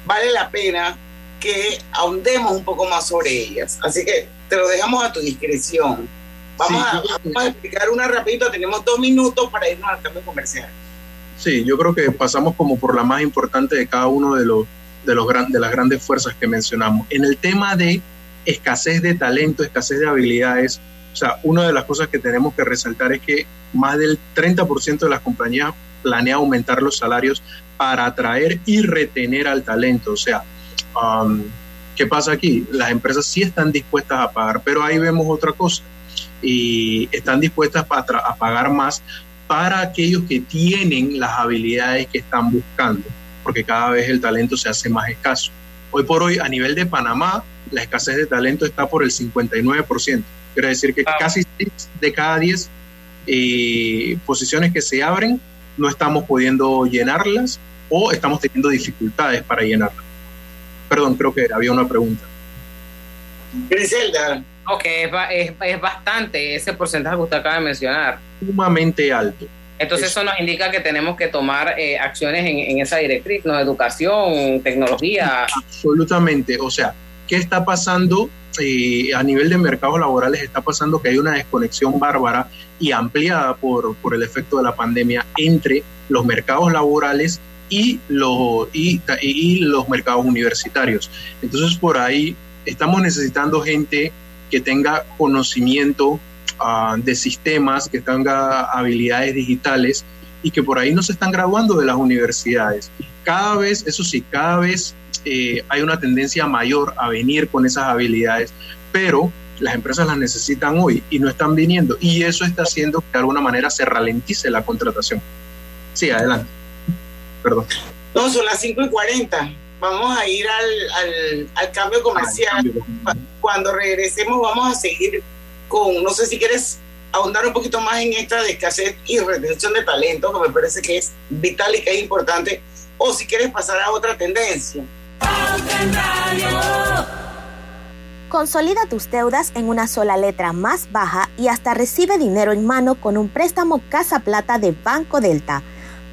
vale la pena que ahondemos un poco más sobre ellas. Así que te lo dejamos a tu discreción. Vamos, a, explicar una rapidito, tenemos dos minutos para irnos al cambio comercial. Sí, yo creo que pasamos como por la más importante de cada uno de los de los de las grandes fuerzas que mencionamos. En el tema de escasez de talento, escasez de habilidades, o sea, una de las cosas que tenemos que resaltar es que más del 30% de las compañías planea aumentar los salarios para atraer y retener al talento. O sea, um, ¿Qué pasa aquí? Las empresas sí están dispuestas a pagar, pero ahí vemos otra cosa. Y están dispuestas a pagar más para aquellos que tienen las habilidades que están buscando, porque cada vez el talento se hace más escaso. Hoy por hoy, a nivel de Panamá, la escasez de talento está por el 59%. Quiere decir que casi 6 de cada 10 eh, posiciones que se abren no estamos pudiendo llenarlas o estamos teniendo dificultades para llenarlas. Perdón, creo que había una pregunta. Griselda. Ok, es, es, bastante ese porcentaje que usted acaba de mencionar. Sumamente alto. Entonces eso nos indica que tenemos que tomar eh, acciones en, en, esa directriz, ¿no? Educación, tecnología. Absolutamente. O sea, ¿qué está pasando eh, a nivel de mercados laborales? Está pasando que hay una desconexión bárbara y ampliada por, por el efecto de la pandemia entre los mercados laborales y los, y, y los mercados universitarios. Entonces, por ahí estamos necesitando gente que tenga conocimiento uh, de sistemas, que tenga habilidades digitales y que por ahí no se están graduando de las universidades. Cada vez, eso sí, cada vez eh, hay una tendencia mayor a venir con esas habilidades, pero las empresas las necesitan hoy y no están viniendo. Y eso está haciendo que de alguna manera se ralentice la contratación. Sí, adelante. Perdón. No, son las 5 y 40. Vamos a ir al, al, al cambio comercial. Ah, cambio. Cuando regresemos vamos a seguir con, no sé si quieres ahondar un poquito más en esta de escasez y retención de talento, que me parece que es vital y que es importante, o si quieres pasar a otra tendencia. Consolida tus deudas en una sola letra más baja y hasta recibe dinero en mano con un préstamo Casa Plata de Banco Delta.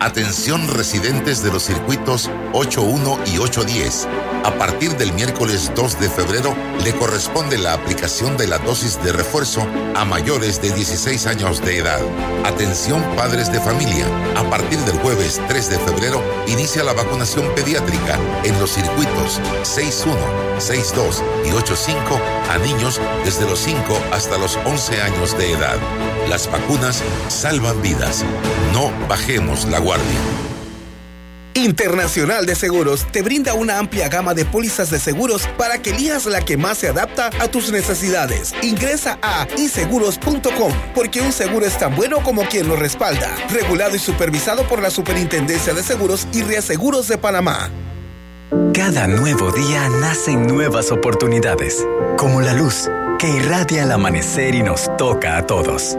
Atención residentes de los circuitos 81 y 810. A partir del miércoles 2 de febrero le corresponde la aplicación de la dosis de refuerzo a mayores de 16 años de edad. Atención padres de familia. A partir del jueves 3 de febrero inicia la vacunación pediátrica en los circuitos 61, 62 y 85 a niños desde los 5 hasta los 11 años de edad. Las vacunas salvan vidas. No bajemos la Internacional de Seguros te brinda una amplia gama de pólizas de seguros para que elijas la que más se adapta a tus necesidades. Ingresa a iseguros.com porque un seguro es tan bueno como quien lo respalda. Regulado y supervisado por la Superintendencia de Seguros y Reaseguros de Panamá. Cada nuevo día nacen nuevas oportunidades, como la luz que irradia el amanecer y nos toca a todos.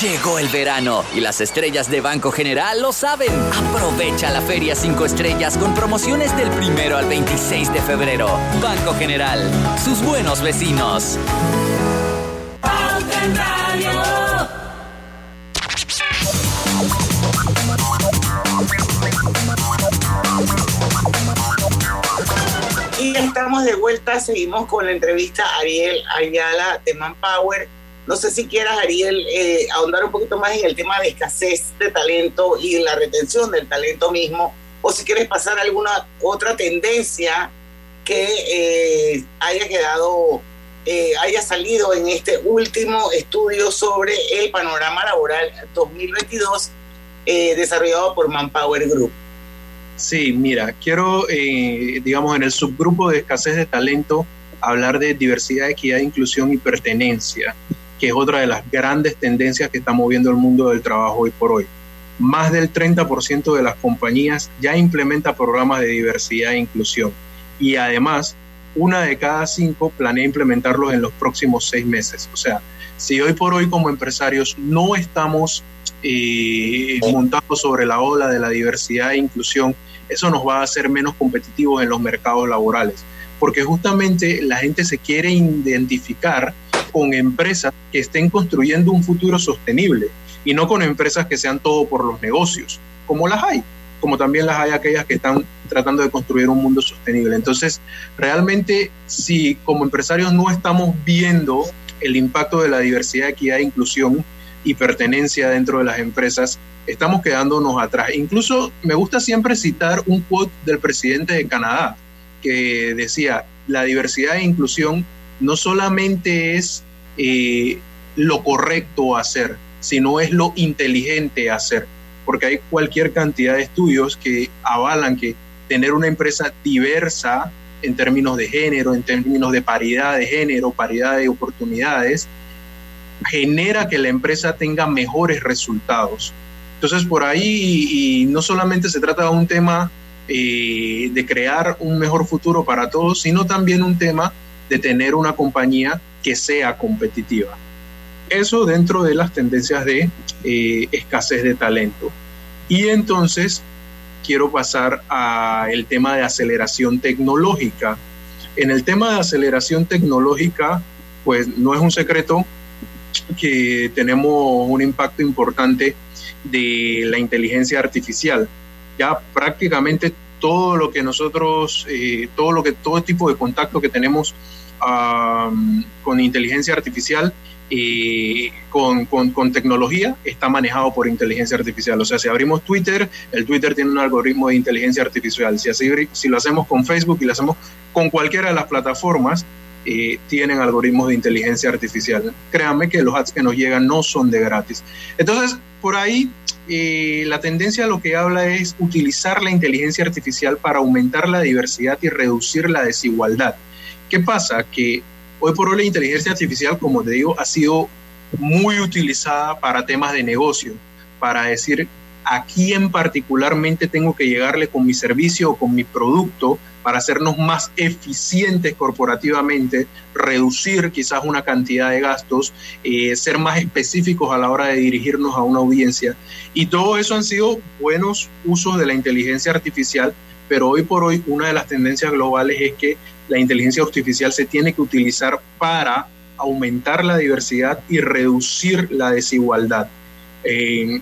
Llegó el verano y las estrellas de Banco General lo saben. Aprovecha la Feria 5 Estrellas con promociones del primero al 26 de febrero. Banco General, sus buenos vecinos. Y estamos de vuelta, seguimos con la entrevista a Ariel Ayala de Manpower. No sé si quieras, Ariel, eh, ahondar un poquito más en el tema de escasez de talento y la retención del talento mismo, o si quieres pasar a alguna otra tendencia que eh, haya quedado, eh, haya salido en este último estudio sobre el panorama laboral 2022 desarrollado por Manpower Group. Sí, mira, quiero, digamos, en el subgrupo de escasez de talento, hablar de diversidad, equidad, inclusión y pertenencia, que es otra de las grandes tendencias que está moviendo el mundo del trabajo hoy por hoy. Más del 30% de las compañías ya implementa programas de diversidad e inclusión y además una de cada cinco planea implementarlos en los próximos seis meses. O sea, si hoy por hoy como empresarios no estamos eh, montados sobre la ola de la diversidad e inclusión, eso nos va a hacer menos competitivos en los mercados laborales, porque justamente la gente se quiere identificar con empresas que estén construyendo un futuro sostenible y no con empresas que sean todo por los negocios, como las hay, como también las hay aquellas que están tratando de construir un mundo sostenible. Entonces, realmente, si como empresarios no estamos viendo el impacto de la diversidad, equidad e inclusión y pertenencia dentro de las empresas, estamos quedándonos atrás. Incluso me gusta siempre citar un quote del presidente de Canadá, que decía, la diversidad e inclusión no solamente es eh, lo correcto hacer, sino es lo inteligente hacer, porque hay cualquier cantidad de estudios que avalan que tener una empresa diversa en términos de género, en términos de paridad de género, paridad de oportunidades, genera que la empresa tenga mejores resultados. Entonces, por ahí, y no solamente se trata de un tema eh, de crear un mejor futuro para todos, sino también un tema de tener una compañía que sea competitiva. Eso dentro de las tendencias de eh, escasez de talento. Y entonces quiero pasar al tema de aceleración tecnológica. En el tema de aceleración tecnológica, pues no es un secreto que tenemos un impacto importante de la inteligencia artificial. Ya prácticamente todo lo que nosotros, eh, todo lo que, todo tipo de contacto que tenemos con inteligencia artificial y con, con, tecnología está manejado por inteligencia artificial. O sea, si abrimos Twitter, el Twitter tiene un algoritmo de inteligencia artificial. Si, así, lo hacemos con Facebook y lo hacemos con cualquiera de las plataformas, eh, tienen algoritmos de inteligencia artificial. Créanme que los ads que nos llegan no son de gratis. Entonces, por ahí eh, la tendencia lo que habla es utilizar la inteligencia artificial para aumentar la diversidad y reducir la desigualdad. ¿Qué pasa? Que hoy por hoy la inteligencia artificial, como te digo, ha sido muy utilizada para temas de negocio, para decir a quién particularmente tengo que llegarle con mi servicio o con mi producto para hacernos más eficientes corporativamente, reducir quizás una cantidad de gastos, eh, ser más específicos a la hora de dirigirnos a una audiencia. Y todo eso han sido buenos usos de la inteligencia artificial, pero hoy por hoy una de las tendencias globales es que la inteligencia artificial se tiene que utilizar para aumentar la diversidad y reducir la desigualdad.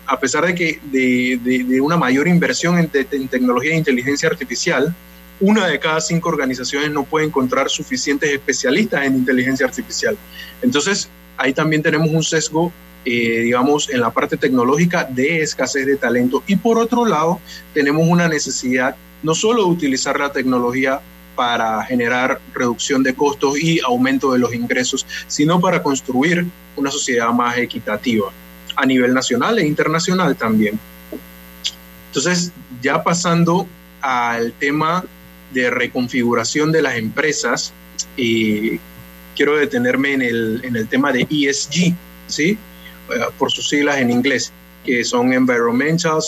a pesar de que de, una mayor inversión en, en, tecnología de inteligencia artificial, una de cada cinco organizaciones no puede encontrar suficientes especialistas en inteligencia artificial. Entonces, ahí también tenemos un sesgo, eh, digamos, en la parte tecnológica de escasez de talento. Y por otro lado, tenemos una necesidad no solo de utilizar la tecnología para generar reducción de costos y aumento de los ingresos, sino para construir una sociedad más equitativa a nivel nacional e internacional también. Entonces, ya pasando al tema de reconfiguración de las empresas, y quiero detenerme en el, en el tema de ESG, ¿sí? Eh, por sus siglas en inglés, que son Environmental,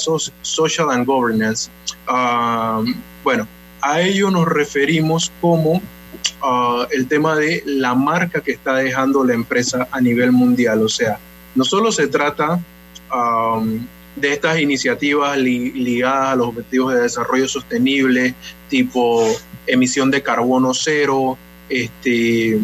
Social and Governance. Ah, bueno, a ello nos referimos como ah, el tema de la marca que está dejando la empresa a nivel mundial. O sea, no solo se trata de estas iniciativas ligadas a los objetivos de desarrollo sostenible, tipo emisión de carbono cero, este,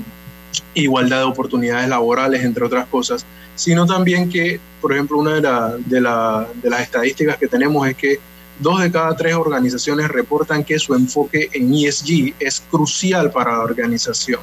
igualdad de oportunidades laborales, entre otras cosas, sino también que, por ejemplo, una de, las estadísticas que tenemos es que dos de cada tres organizaciones reportan que su enfoque en ESG es crucial para la organización.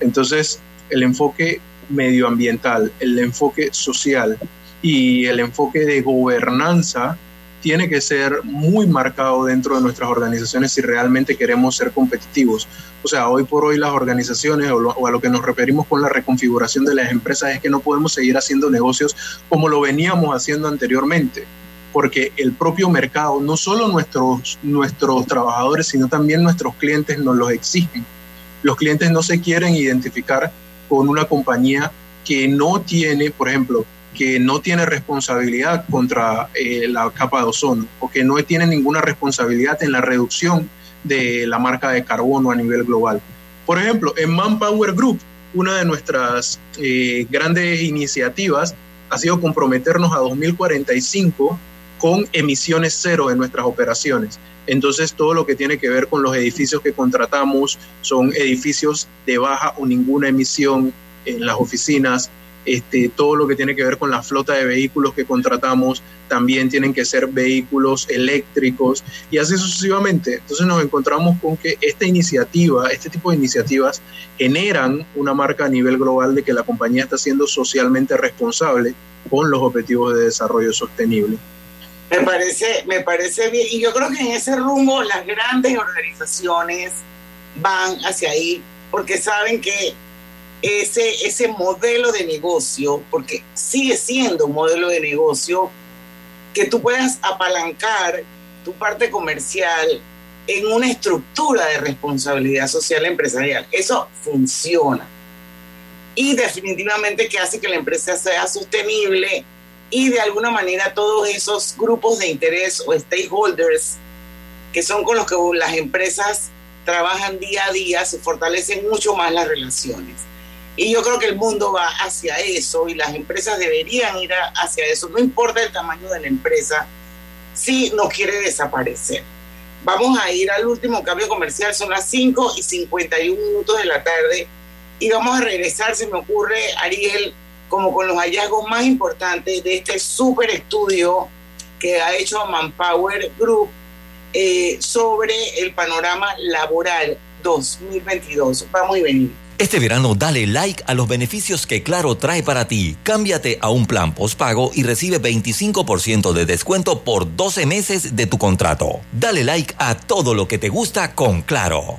Entonces, el enfoque medioambiental, el enfoque social y el enfoque de gobernanza tiene que ser muy marcado dentro de nuestras organizaciones si realmente queremos ser competitivos. O sea, hoy por hoy las organizaciones o, a lo que nos referimos con la reconfiguración de las empresas es que no podemos seguir haciendo negocios como lo veníamos haciendo anteriormente porque el propio mercado, no solo nuestros, nuestros trabajadores, sino también nuestros clientes nos los exigen. los clientes no se quieren identificar con una compañía que no tiene, por ejemplo, que no tiene responsabilidad contra eh, la capa de ozono o que no tiene ninguna responsabilidad en la reducción de la marca de carbono a nivel global. Por ejemplo, en Manpower Group, una de nuestras eh, grandes iniciativas ha sido comprometernos a 2045 con emisiones cero en nuestras operaciones. Entonces, todo lo que tiene que ver con los edificios que contratamos son edificios de baja o ninguna emisión en las oficinas, este, todo lo que tiene que ver con la flota de vehículos que contratamos también tienen que ser vehículos eléctricos y así sucesivamente. Entonces nos encontramos con que esta iniciativa, este tipo de iniciativas generan una marca a nivel global de que la compañía está siendo socialmente responsable con los objetivos de desarrollo sostenible. Me parece, me parece bien y yo creo que en ese rumbo las grandes organizaciones van hacia ahí porque saben que ese, ese modelo de negocio, porque sigue siendo un modelo de negocio, que tú puedas apalancar tu parte comercial en una estructura de responsabilidad social empresarial. Eso funciona. Y definitivamente que hace que la empresa sea sostenible y de alguna manera todos esos grupos de interés o stakeholders que son con los que las empresas trabajan día a día, se fortalecen mucho más las relaciones. Y yo creo que el mundo va hacia eso y las empresas deberían ir hacia eso. No importa el tamaño de la empresa, si no quiere desaparecer. Vamos a ir al último cambio comercial, son las 5 y 51 minutos de la tarde y vamos a regresar, se me ocurre, Ariel, como con los hallazgos más importantes de este súper estudio que ha hecho Manpower Group eh, sobre el panorama laboral 2022. Vamos y venimos. Este verano dale like a los beneficios que Claro trae para ti. Cámbiate a un plan postpago y recibe 25% de descuento por 12 meses de tu contrato. Dale like a todo lo que te gusta con Claro.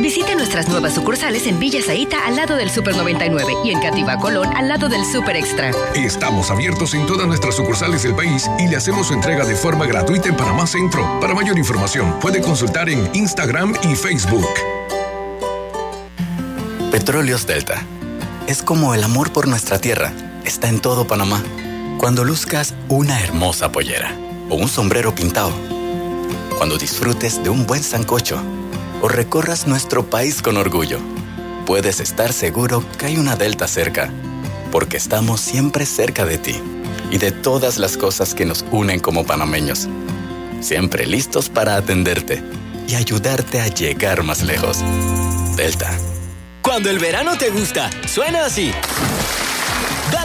Visite nuestras nuevas sucursales en Villa Zaita al lado del Super 99 y en Cativa Colón al lado del Super Extra. Estamos abiertos en todas nuestras sucursales del país y le hacemos su entrega de forma gratuita en Panamá Centro. Para mayor información, puede consultar en Instagram y Facebook. Petróleos Delta. Es como el amor por nuestra tierra. Está en todo Panamá. Cuando luzcas una hermosa pollera o un sombrero pintado. Cuando disfrutes de un buen sancocho o recorras nuestro país con orgullo. Puedes estar seguro que hay una Delta cerca, porque estamos siempre cerca de ti y de todas las cosas que nos unen como panameños. Siempre listos para atenderte y ayudarte a llegar más lejos. Delta. Cuando el verano te gusta, suena así.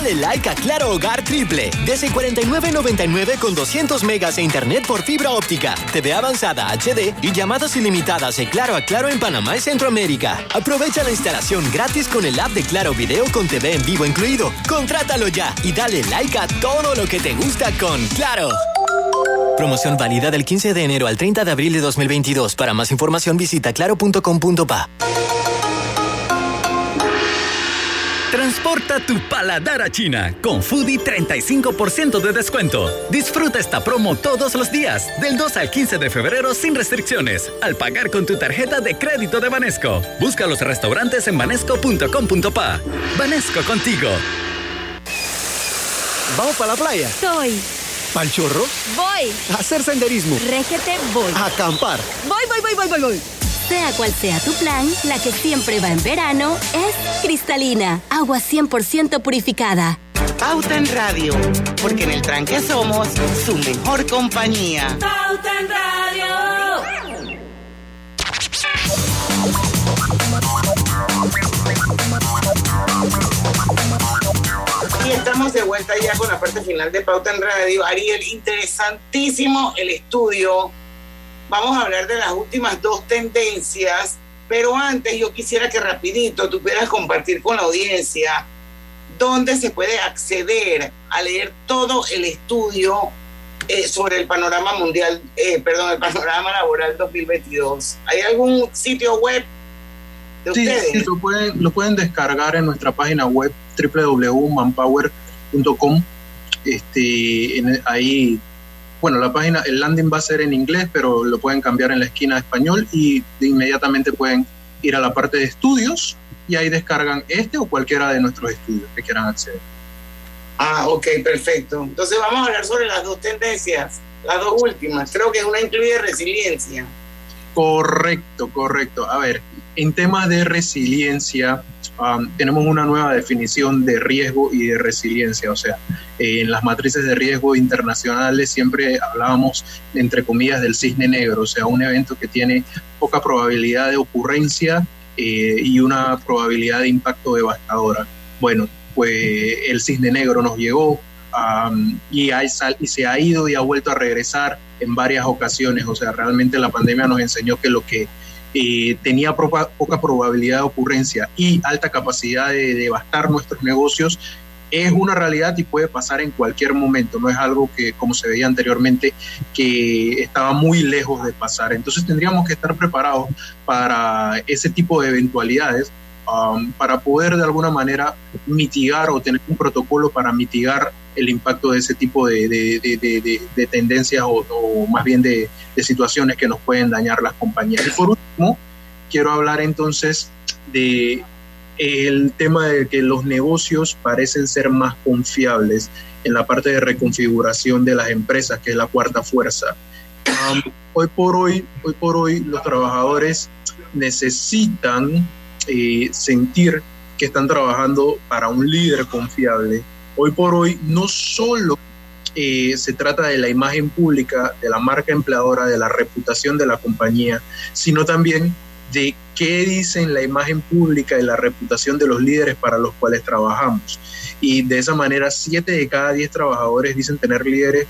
Dale like a Claro Hogar Triple. Desde 49.99 con 200 megas de internet por fibra óptica, TV avanzada HD y llamadas ilimitadas de Claro a Claro en Panamá y Centroamérica. Aprovecha la instalación gratis con el app de Claro Video con TV en vivo incluido. Contrátalo ya y dale like a todo lo que te gusta con Claro. Promoción válida del 15 de enero al 30 de abril de 2022. Para más información visita claro.com.pa. Transporta tu paladar a China con Foodie 35% de descuento. Disfruta esta promo todos los días, del 2 al 15 de febrero sin restricciones, al pagar con tu tarjeta de crédito de Banesco. Busca los restaurantes en banesco.com.pa. Banesco contigo. ¿Vamos para la playa? Soy. ¿Pal chorro? Voy. A hacer senderismo. Régete, voy. A acampar. Voy, voy, voy, voy, voy, voy. Sea cual sea tu plan, la que siempre va en verano es cristalina, agua 100% purificada. Pauta en Radio, porque en el tranque somos su mejor compañía. Pauta en Radio. Y estamos de vuelta ya con la parte final de Pauta en Radio. Ariel, interesantísimo el estudio. Vamos a hablar de las últimas dos tendencias, pero antes yo quisiera que rapidito tú pudieras compartir con la audiencia dónde se puede acceder a leer todo el estudio eh, sobre el panorama mundial, eh, perdón, el panorama laboral 2022. ¿Hay algún sitio web de Sí, ustedes? sí, lo pueden, lo pueden descargar en nuestra página web www.manpower.com. Este, en- ahí, bueno, la página, el landing va a ser en inglés, pero lo pueden cambiar en la esquina a español y de inmediatamente pueden ir a la parte de estudios y ahí descargan este o cualquiera de nuestros estudios que quieran acceder. Ah, ok, perfecto. Entonces vamos a hablar sobre las dos tendencias, las dos últimas. Creo que una incluye resiliencia. Correcto, correcto. A ver, en temas de resiliencia, um, tenemos una nueva definición de riesgo y de resiliencia. O sea, eh, en las matrices de riesgo internacionales siempre hablábamos, entre comillas, del cisne negro, o sea, un evento que tiene poca probabilidad de ocurrencia eh, y una probabilidad de impacto devastadora. Bueno, pues el cisne negro nos llegó, um, y, hay y se ha ido y ha vuelto a regresar en varias ocasiones. O sea, realmente la pandemia nos enseñó que lo que eh, tenía poca probabilidad de ocurrencia y alta capacidad de devastar nuestros negocios es una realidad y puede pasar en cualquier momento. No es algo que, como se veía anteriormente, que estaba muy lejos de pasar. Entonces tendríamos que estar preparados para ese tipo de eventualidades um, para poder de alguna manera mitigar o tener un protocolo para mitigar el impacto de ese tipo de, de- de- de- de- de tendencias o, más bien de, situaciones que nos pueden dañar las compañías. Y por último, quiero hablar entonces de el tema de que los negocios parecen ser más confiables en la parte de reconfiguración de las empresas, que es la cuarta fuerza. Hoy por hoy, hoy por hoy, los trabajadores necesitan eh, sentir que están trabajando para un líder confiable. Hoy por hoy, no solo eh, se trata de la imagen pública, de la marca empleadora, de la reputación de la compañía, sino también de qué dicen la imagen pública y la reputación de los líderes para los cuales trabajamos. Y de esa manera, siete de cada diez trabajadores dicen tener líderes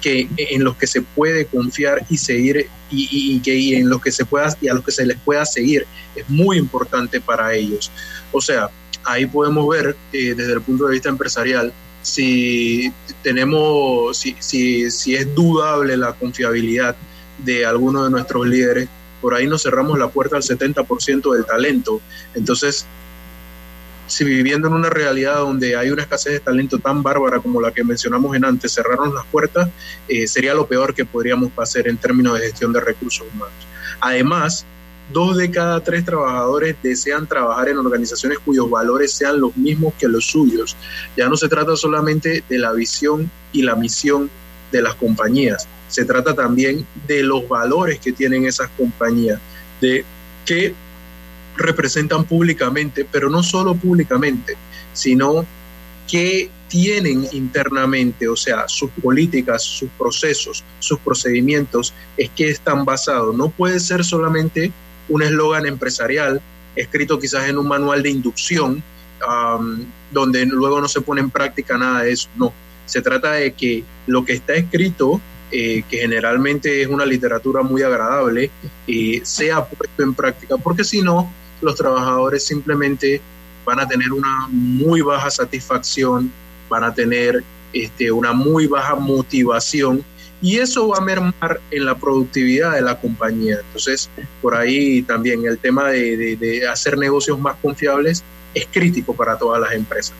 que en los que se puede confiar y seguir y, y- que en los que se pueda y a los que se les pueda seguir es muy importante para ellos. O sea, ahí podemos ver eh, desde el punto de vista empresarial si tenemos si, si, si es dudable la confiabilidad de alguno de nuestros líderes, por ahí nos cerramos la puerta al 70% del talento. Entonces, si viviendo en una realidad donde hay una escasez de talento tan bárbara como la que mencionamos en antes, cerrarnos las puertas, eh, sería lo peor que podríamos hacer en términos de gestión de recursos humanos. Además, dos de cada tres trabajadores desean trabajar en organizaciones cuyos valores sean los mismos que los suyos. Ya no se trata solamente de la visión y la misión de las compañías, se trata también de los valores que tienen esas compañías, de qué representan públicamente, pero no solo públicamente, sino qué tienen internamente, o sea, sus políticas, sus procesos, sus procedimientos, es que están basados. No puede ser solamente un eslogan empresarial escrito quizás en un manual de inducción, um, donde luego no se pone en práctica nada de eso. No, se trata de que lo que está escrito, eh, que generalmente es una literatura muy agradable, eh, sea puesto en práctica, porque si no, los trabajadores simplemente van a tener una muy baja satisfacción, van a tener este, una muy baja motivación y eso va a mermar en la productividad de la compañía. Entonces, por ahí también el tema de, de- hacer negocios más confiables es crítico para todas las empresas.